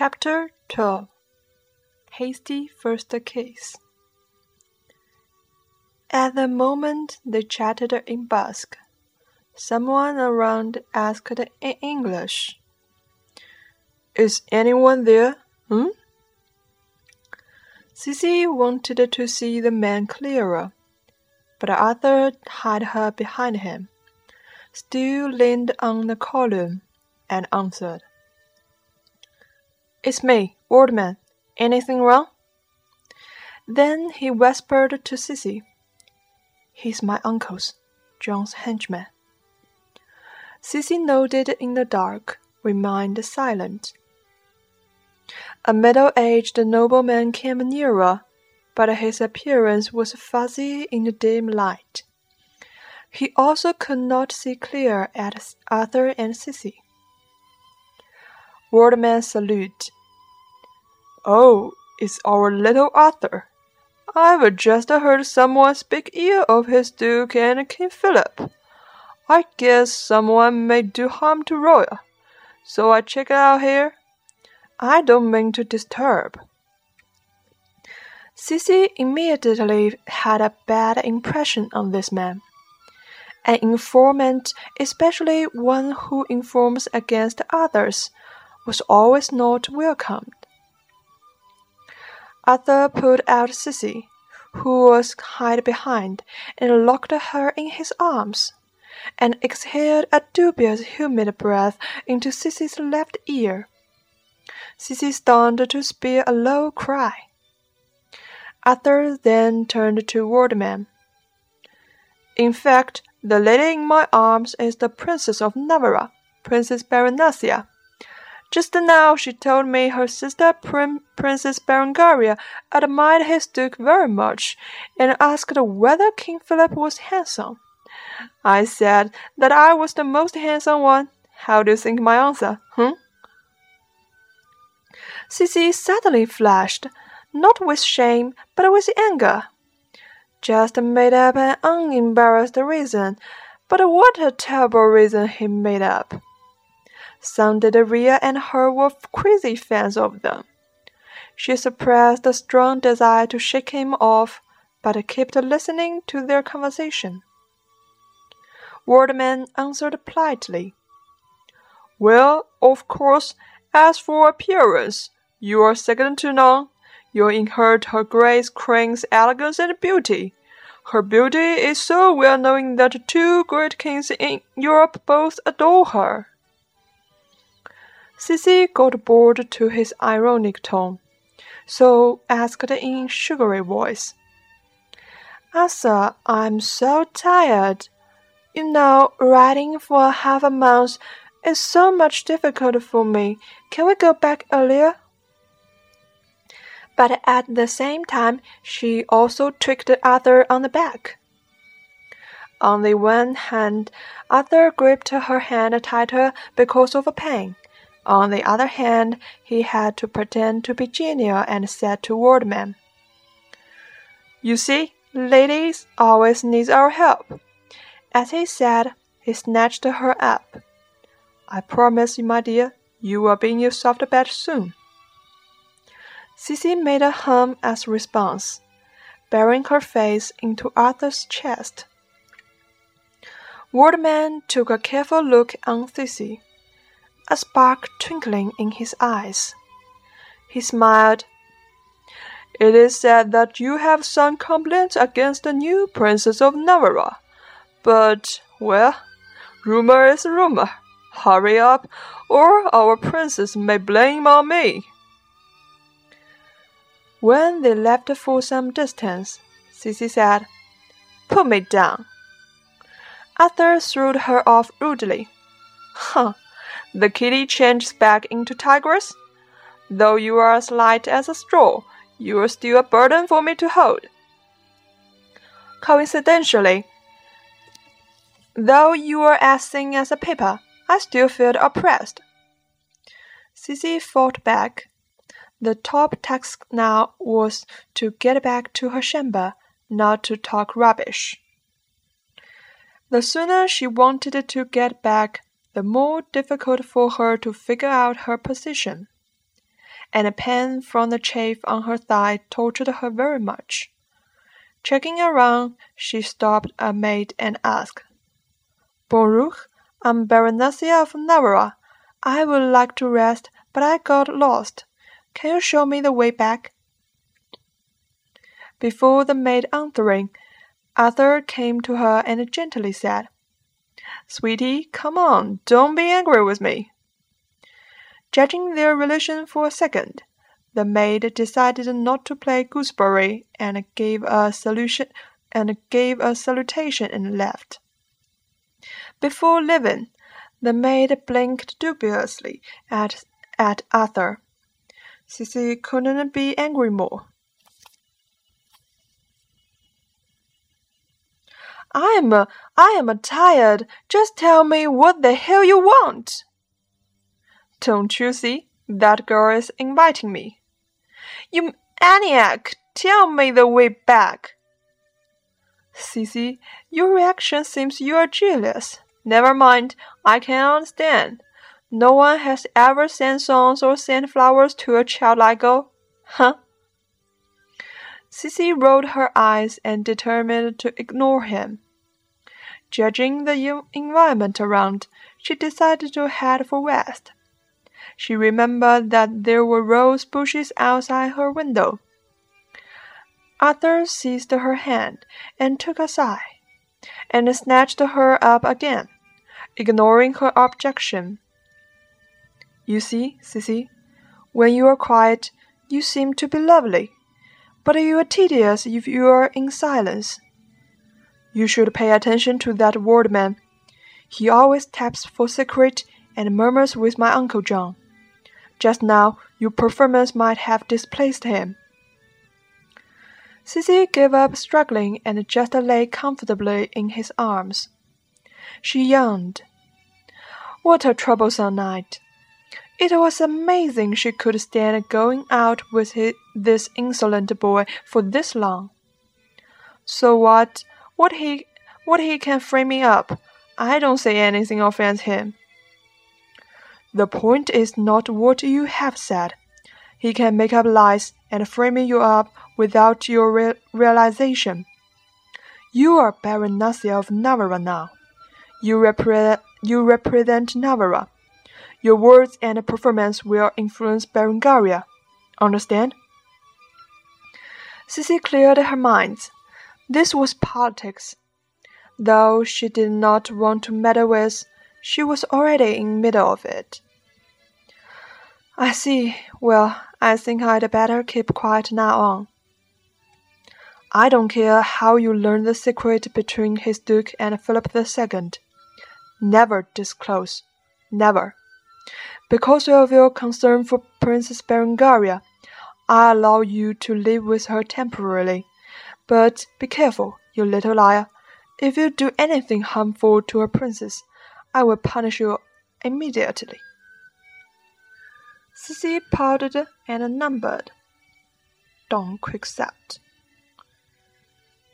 Chapter 12 Hasty First Kiss At the moment they chatted in Basque, someone around asked in English, Is anyone there? Hmm? Sissy wanted to see the man clearer, but Arthur had her behind him, still leaned on the column, and answered. It's me, Wardman. Anything wrong? Then he whispered to Sissy. He's my uncle's, John's henchman. Sissy nodded in the dark, remained silent. A middle-aged nobleman came nearer, but his appearance was fuzzy in the dim light. He also could not see clear at Arthur and Sissy. Wardman salute. Oh, it's our little Arthur. I've just heard someone speak ill of his Duke and King Philip. I guess someone may do harm to Royal, so I check out here. I don't mean to disturb. Sissy immediately had a bad impression on this man. An informant, especially one who informs against others, was always not welcomed. Arthur pulled out Sissy, who was hid behind, and locked her in his arms, and exhaled a dubious humid breath into Sissy's left ear. Sissy stoned to spare a low cry. Arthur then turned to Wardman. In fact, the lady in my arms is the Princess of Navarre, Princess Baronasia. Just now she told me her sister Princess Berengaria admired his duke very much, and asked whether King Philip was handsome. I said that I was the most handsome one. How do you think my answer, hm? Sissy suddenly flushed, not with shame, but with anger. Just made up an unembarrassed reason, but what a terrible reason he made up. Sounded Ria and her were crazy fans of them. She suppressed a strong desire to shake him off, but kept listening to their conversation. Wardman answered politely. Well, of course, as for appearance, you are second to none. You inherit her Grace Crane's elegance and beauty. Her beauty is so well known that two great kings in Europe both adore her. Sissy got bored to his ironic tone, so asked in sugary voice. Arthur, I'm so tired. You know, riding for half a month is so much difficult for me. Can we go back earlier? But at the same time, she also tricked Arthur on the back. On the one hand, Arthur gripped her hand tighter because of a pain. On the other hand, he had to pretend to be genial and said to Wardman, You see, ladies always need our help. As he said, he snatched her up. I promise you, my dear, you will be in your soft bed soon. Sissy made a hum as response, burying her face into Arthur's chest. Wardman took a careful look on Sissy a spark twinkling in his eyes. He smiled. It is said that you have some complaints against the new Princess of Navarre. But, well, rumor is rumor. Hurry up, or our princess may blame on me. When they left for some distance, Sissy said, Put me down. Arthur threw her off rudely. Huh, the kitty changes back into tigress. Though you are as light as a straw, you are still a burden for me to hold. Coincidentally, though you are as thin as a paper, I still feel oppressed. Sissy fought back. The top task now was to get back to her chamber, not to talk rubbish. The sooner she wanted to get back, the more difficult for her to figure out her position. and a pain from the chafe on her thigh tortured her very much. Checking around, she stopped a maid and asked, Bonjour, I'm Baronessa of Navarre. I would like to rest, but I got lost. Can you show me the way back? Before the maid answering, Arthur came to her and gently said, Sweetie, come on, don't be angry with me. Judging their relation for a second, the maid decided not to play gooseberry and gave a solution and gave a salutation and left. Before leaving, the maid blinked dubiously at at Arthur. Sissy couldn't be angry more. I'm a, I am a tired. Just tell me what the hell you want. Don't you see? That girl is inviting me. You maniac! Tell me the way back. Sissy, your reaction seems you are jealous. Never mind, I can understand. No one has ever sent songs or sent flowers to a child like girl. Huh? Sissy rolled her eyes and determined to ignore him. Judging the environment around, she decided to head for west. She remembered that there were rose bushes outside her window. Arthur seized her hand and took a sigh, and snatched her up again, ignoring her objection. You see, Sissy, when you are quiet, you seem to be lovely, but you are tedious if you are in silence. You should pay attention to that Wardman. He always taps for secret and murmurs with my Uncle John. Just now, your performance might have displaced him. Sissy gave up struggling and just lay comfortably in his arms. She yawned. What a troublesome night! It was amazing she could stand going out with his, this insolent boy for this long. So what? What he what he can frame me up? I don't say anything offends him. The point is not what you have said. He can make up lies and frame you up without your re realization. You are Baronessa of Navarra now. You, repre you represent Navarre. Your words and performance will influence Berengaria. Understand? Sissy cleared her mind. This was politics. Though she did not want to meddle with, she was already in middle of it. I see. Well, I think I'd better keep quiet now on. I don't care how you learn the secret between his Duke and Philip II. Never disclose. Never. Because of your concern for Princess Berengaria, I allow you to live with her temporarily. But be careful, you little liar. If you do anything harmful to a princess, I will punish you immediately. Sissy powdered and numbered. Don't quick-set.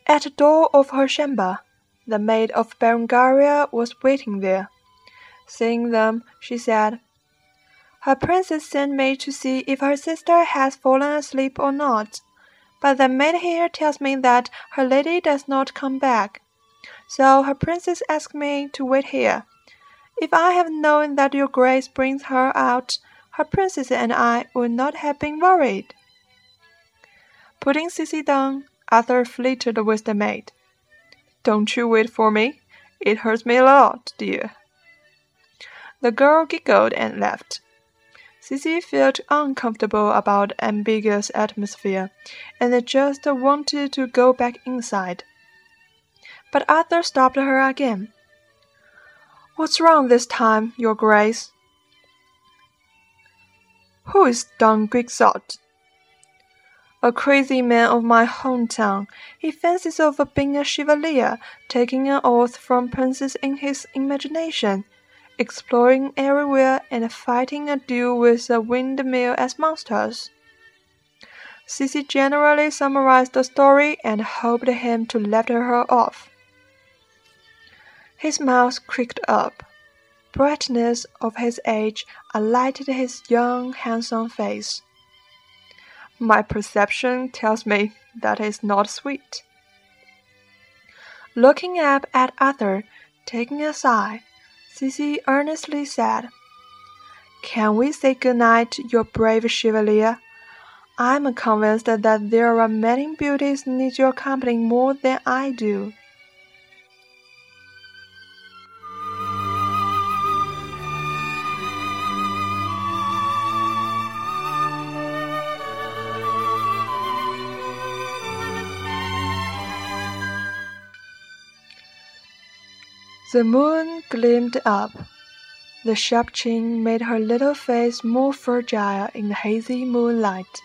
At the door of her chamber, the maid of Berengaria was waiting there. Seeing them, she said, Her princess sent me to see if her sister has fallen asleep or not. But the maid here tells me that her lady does not come back. So her princess asked me to wait here. If I had known that your grace brings her out, her princess and I would not have been worried. Putting Sissy down, Arthur flitted with the maid. Don't you wait for me. It hurts me a lot, dear. The girl giggled and left. Sissy felt uncomfortable about ambiguous atmosphere, and just wanted to go back inside but Arthur stopped her again. What's wrong this time, Your Grace? Who is Don Quixote? A crazy man of my hometown. He fancies over being a chevalier, taking an oath from princes in his imagination, exploring everywhere and fighting a duel with a windmill as monsters. Sissy generally summarized the story and hoped him to let her off. His mouth creaked up. Brightness of his age alighted his young, handsome face. My perception tells me that is not sweet. Looking up at Arthur, taking a sigh, Sissy earnestly said, Can we say good night, your brave chevalier? I am convinced that there are many beauties need your company more than I do. The moon gleamed up. The sharp chin made her little face more fragile in the hazy moonlight.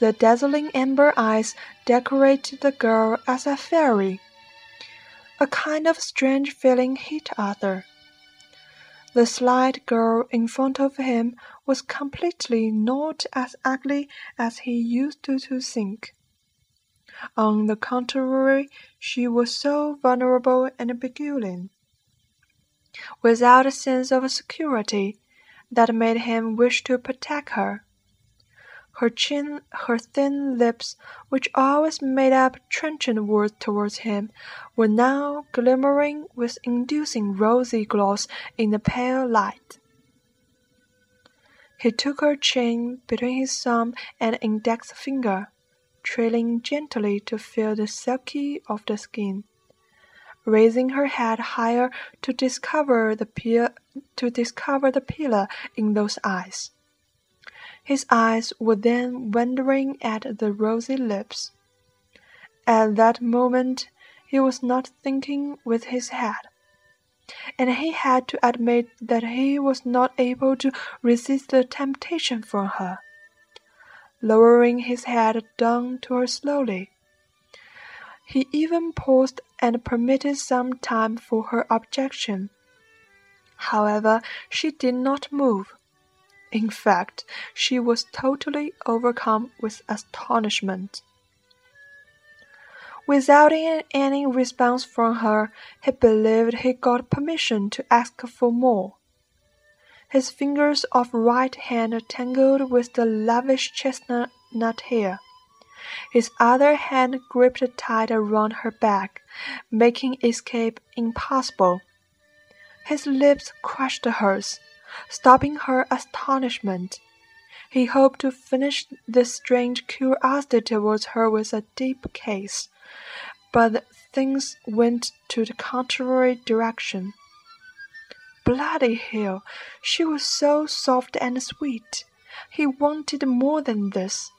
The dazzling amber eyes decorated the girl as a fairy. A kind of strange feeling hit Arthur. The slight girl in front of him was completely not as ugly as he used to think. On the contrary, she was so vulnerable and peculiar, without a sense of security, that made him wish to protect her. Her chin, her thin lips, which always made up trenchant words towards him, were now glimmering with inducing rosy gloss in the pale light. He took her chin between his thumb and index finger trailing gently to feel the silky of the skin, raising her head higher to discover the to discover the pillar in those eyes. His eyes were then wandering at the rosy lips. At that moment he was not thinking with his head, and he had to admit that he was not able to resist the temptation from her lowering his head down to her slowly. He even paused and permitted some time for her objection. However, she did not move. In fact, she was totally overcome with astonishment. Without any response from her, he believed he got permission to ask for more. His fingers of right hand tangled with the lavish chestnut nut hair. His other hand gripped tight around her back, making escape impossible. His lips crushed hers, stopping her astonishment. He hoped to finish this strange curiosity towards her with a deep kiss, but things went to the contrary direction. Bloody hell! She was so soft and sweet. He wanted more than this.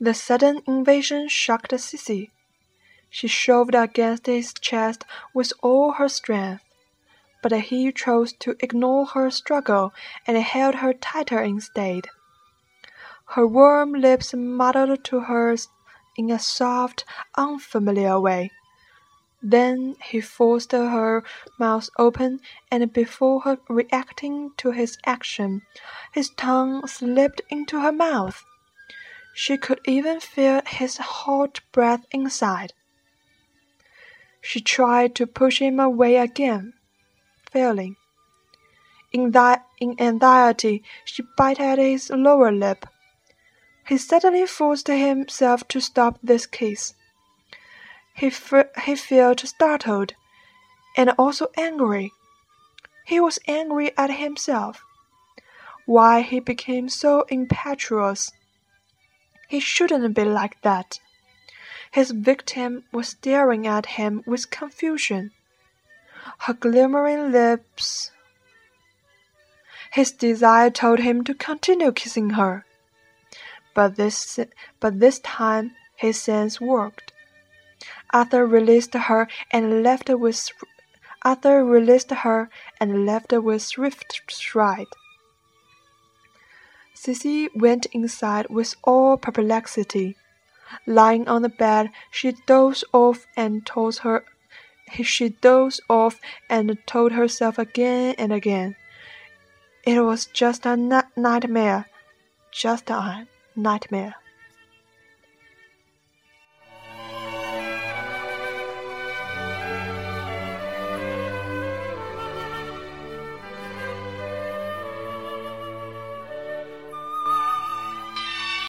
The sudden invasion shocked Sissy. She shoved against his chest with all her strength but he chose to ignore her struggle and held her tighter instead. Her warm lips muddled to hers in a soft, unfamiliar way. Then he forced her mouth open, and before her reacting to his action, his tongue slipped into her mouth. She could even feel his hot breath inside. She tried to push him away again, failing. In, in anxiety, she bit at his lower lip. He suddenly forced himself to stop this kiss. He, he felt startled and also angry. He was angry at himself. Why he became so impetuous. He shouldn't be like that. His victim was staring at him with confusion her glimmering lips. His desire told him to continue kissing her. But this, but this time his sense worked. Arthur released her and left with Arthur released her and left with swift stride. Sissy went inside with all perplexity. Lying on the bed, she dozed off and told her she dozed off and told herself again and again, "It was just a nightmare, just a nightmare.